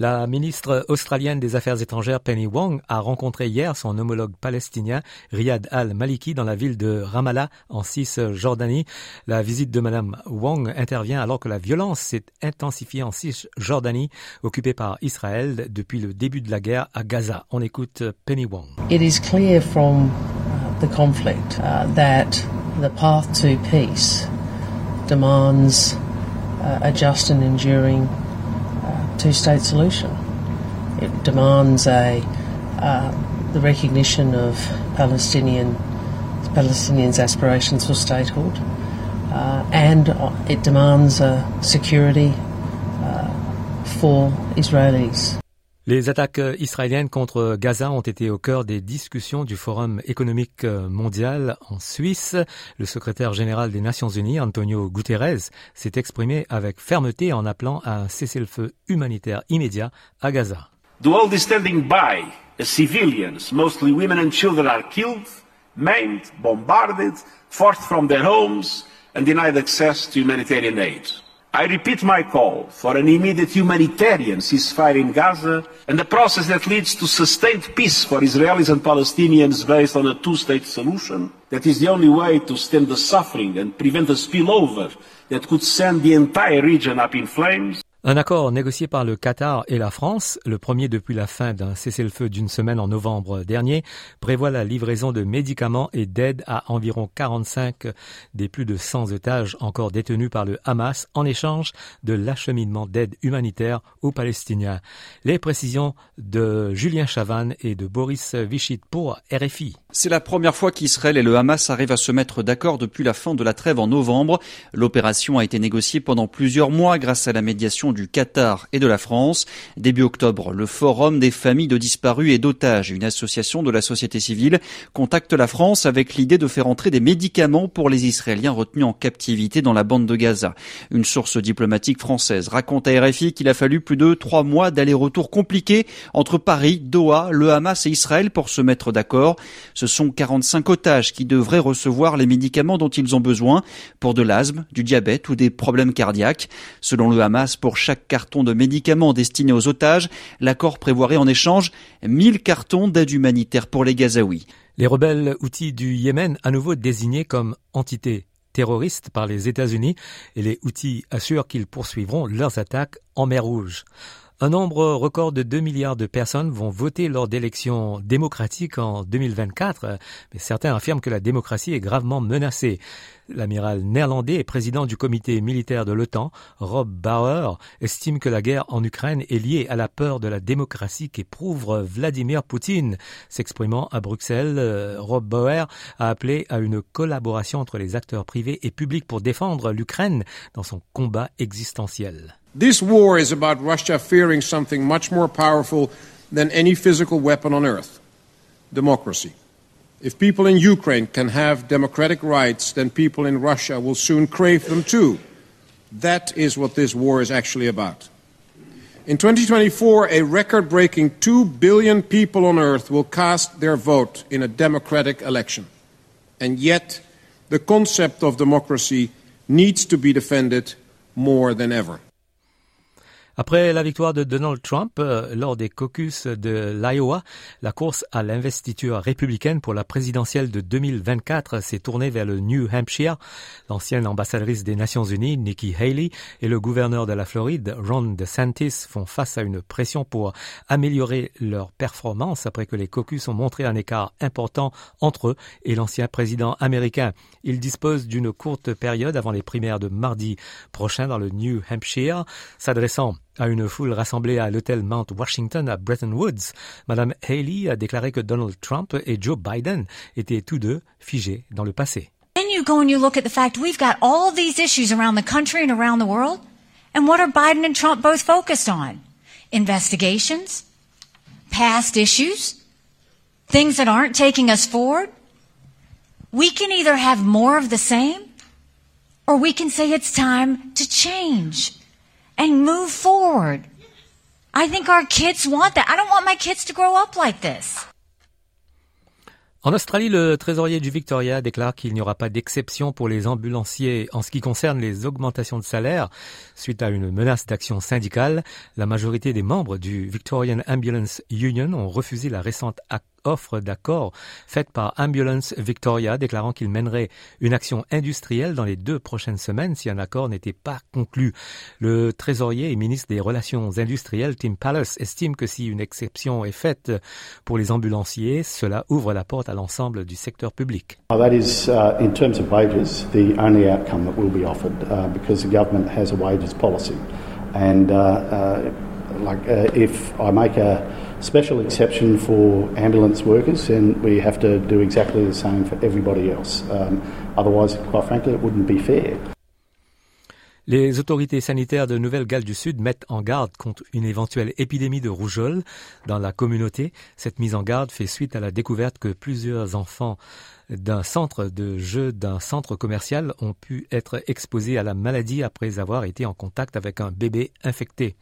La ministre australienne des Affaires étrangères Penny Wong a rencontré hier son homologue palestinien Riyad al-Maliki dans la ville de Ramallah en Cisjordanie. La visite de Madame Wong intervient alors que la violence s'est intensifiée en Cisjordanie, occupée par Israël depuis le début de la guerre à Gaza. On écoute Penny Wong. It is clear from uh, the conflict uh, that the path to peace demands uh, a just and enduring two-state solution. It demands a uh, the recognition of Palestinian Palestinians' aspirations for statehood, uh, and it demands uh, security for Israelis. Les attaques israéliennes contre Gaza ont été au cœur des discussions du Forum économique mondial en Suisse. Le secrétaire général des Nations Unies, Antonio Guterres, s'est exprimé avec fermeté en appelant à un cessez-le-feu humanitaire immédiat à Gaza. The world is standing by civilians, mostly women and children, are killed, maimed, bombarded, forced from their homes and denied access to humanitarian aid. I repeat my call for an immediate humanitarian ceasefire in Gaza and a process that leads to sustained peace for Israelis and Palestinians based on a two-state solution. That is the only way to stem the suffering and prevent a spillover that could send the entire region up in flames. Un accord négocié par le Qatar et la France, le premier depuis la fin d'un cessez-le-feu d'une semaine en novembre dernier, prévoit la livraison de médicaments et d'aide à environ 45 des plus de 100 otages encore détenus par le Hamas en échange de l'acheminement d'aide humanitaire aux Palestiniens. Les précisions de Julien Chavannes et de Boris Vichit pour RFI. C'est la première fois qu'Israël et le Hamas arrivent à se mettre d'accord depuis la fin de la trêve en novembre. L'opération a été négociée pendant plusieurs mois grâce à la médiation du Qatar et de la France. Début octobre, le Forum des familles de disparus et d'otages, une association de la société civile, contacte la France avec l'idée de faire entrer des médicaments pour les Israéliens retenus en captivité dans la bande de Gaza. Une source diplomatique française raconte à RFI qu'il a fallu plus de trois mois d'aller-retour compliqués entre Paris, Doha, le Hamas et Israël pour se mettre d'accord. Ce sont 45 otages qui devraient recevoir les médicaments dont ils ont besoin pour de l'asthme, du diabète ou des problèmes cardiaques. Selon le Hamas, pour chaque carton de médicaments destiné aux otages, l'accord prévoirait en échange 1000 cartons d'aide humanitaire pour les Gazaouis. Les rebelles outils du Yémen, à nouveau désignés comme entité terroriste par les États-Unis, et les outils assurent qu'ils poursuivront leurs attaques en mer Rouge. Un nombre record de 2 milliards de personnes vont voter lors d'élections démocratiques en 2024, mais certains affirment que la démocratie est gravement menacée. L'amiral néerlandais et président du comité militaire de l'OTAN, Rob Bauer, estime que la guerre en Ukraine est liée à la peur de la démocratie qu'éprouve Vladimir Poutine. S'exprimant à Bruxelles, Rob Bauer a appelé à une collaboration entre les acteurs privés et publics pour défendre l'Ukraine dans son combat existentiel. This war is about Russia fearing something much more powerful than any physical weapon on earth democracy. If people in Ukraine can have democratic rights, then people in Russia will soon crave them too. That is what this war is actually about. In 2024, a record breaking 2 billion people on earth will cast their vote in a democratic election. And yet, the concept of democracy needs to be defended more than ever. Après la victoire de Donald Trump euh, lors des caucus de l'Iowa, la course à l'investiture républicaine pour la présidentielle de 2024 s'est tournée vers le New Hampshire. L'ancienne ambassadrice des Nations Unies, Nikki Haley, et le gouverneur de la Floride, Ron DeSantis, font face à une pression pour améliorer leur performance après que les caucus ont montré un écart important entre eux et l'ancien président américain. Ils disposent d'une courte période avant les primaires de mardi prochain dans le New Hampshire, s'adressant à une foule rassemblée à l'hôtel Mount Washington à Bretton Woods, Madame Haley a déclaré que Donald Trump et Joe Biden étaient tous deux figés dans le passé. Then you go and you look at the fact we've got all these issues around the country and around the world, and what are Biden and Trump both focused on? Investigations, past issues, things that aren't taking us forward. We can either have more of the same, or we can say it's time to change and move forward. I think our kids want that. I don't want my kids to grow up like this. En Australie, le trésorier du Victoria déclare qu'il n'y aura pas d'exception pour les ambulanciers en ce qui concerne les augmentations de salaire. Suite à une menace d'action syndicale, la majorité des membres du Victorian Ambulance Union ont refusé la récente offre d'accord faite par Ambulance Victoria déclarant qu'il mènerait une action industrielle dans les deux prochaines semaines si un accord n'était pas conclu. Le trésorier et ministre des Relations industrielles Tim Palace estime que si une exception est faite pour les ambulanciers, cela ouvre la porte à l'ensemble du secteur public. That is, uh, in terms of wages, the only outcome that will be offered uh, because the government has a wages policy. Uh like, if I make a special exception for ambulance workers, and we have to do exactly the same for everybody else. Otherwise, quite frankly, it wouldn't be fair. Les autorités sanitaires de Nouvelle-Galles du Sud mettent en garde contre une éventuelle épidémie de rougeole dans la communauté. Cette mise en garde fait suite à la découverte que plusieurs enfants d'un centre de jeu d'un centre commercial ont pu être exposés à la maladie après avoir été en contact avec un bébé infecté.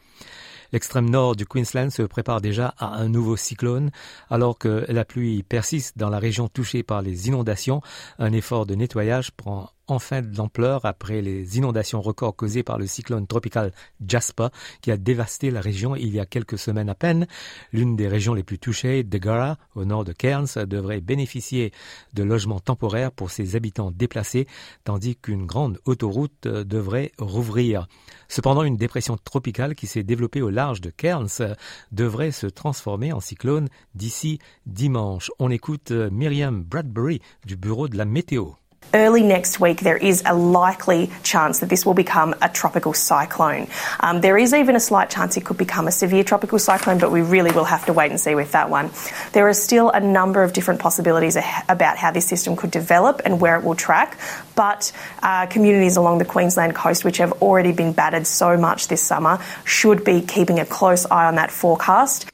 L'extrême nord du Queensland se prépare déjà à un nouveau cyclone. Alors que la pluie persiste dans la région touchée par les inondations, un effort de nettoyage prend enfin de l'ampleur après les inondations records causées par le cyclone tropical Jasper qui a dévasté la région il y a quelques semaines à peine. L'une des régions les plus touchées, Degara, au nord de Cairns, devrait bénéficier de logements temporaires pour ses habitants déplacés, tandis qu'une grande autoroute devrait rouvrir. Cependant, une dépression tropicale qui s'est développée au large de Cairns devrait se transformer en cyclone d'ici dimanche. On écoute Myriam Bradbury du bureau de la météo. Early next week, there is a likely chance that this will become a tropical cyclone. Um, there is even a slight chance it could become a severe tropical cyclone, but we really will have to wait and see with that one. There are still a number of different possibilities about how this system could develop and where it will track, but uh, communities along the Queensland coast, which have already been battered so much this summer, should be keeping a close eye on that forecast.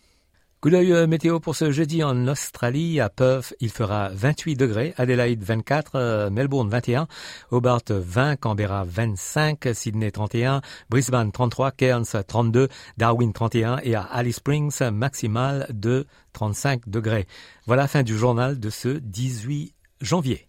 Coup d'œil euh, météo pour ce jeudi en Australie. À Perth, il fera 28 degrés. Adelaide 24, euh, Melbourne 21, Hobart 20, Canberra 25, Sydney 31, Brisbane 33, Cairns 32, Darwin 31 et à Alice Springs maximal de 35 degrés. Voilà fin du journal de ce 18 janvier.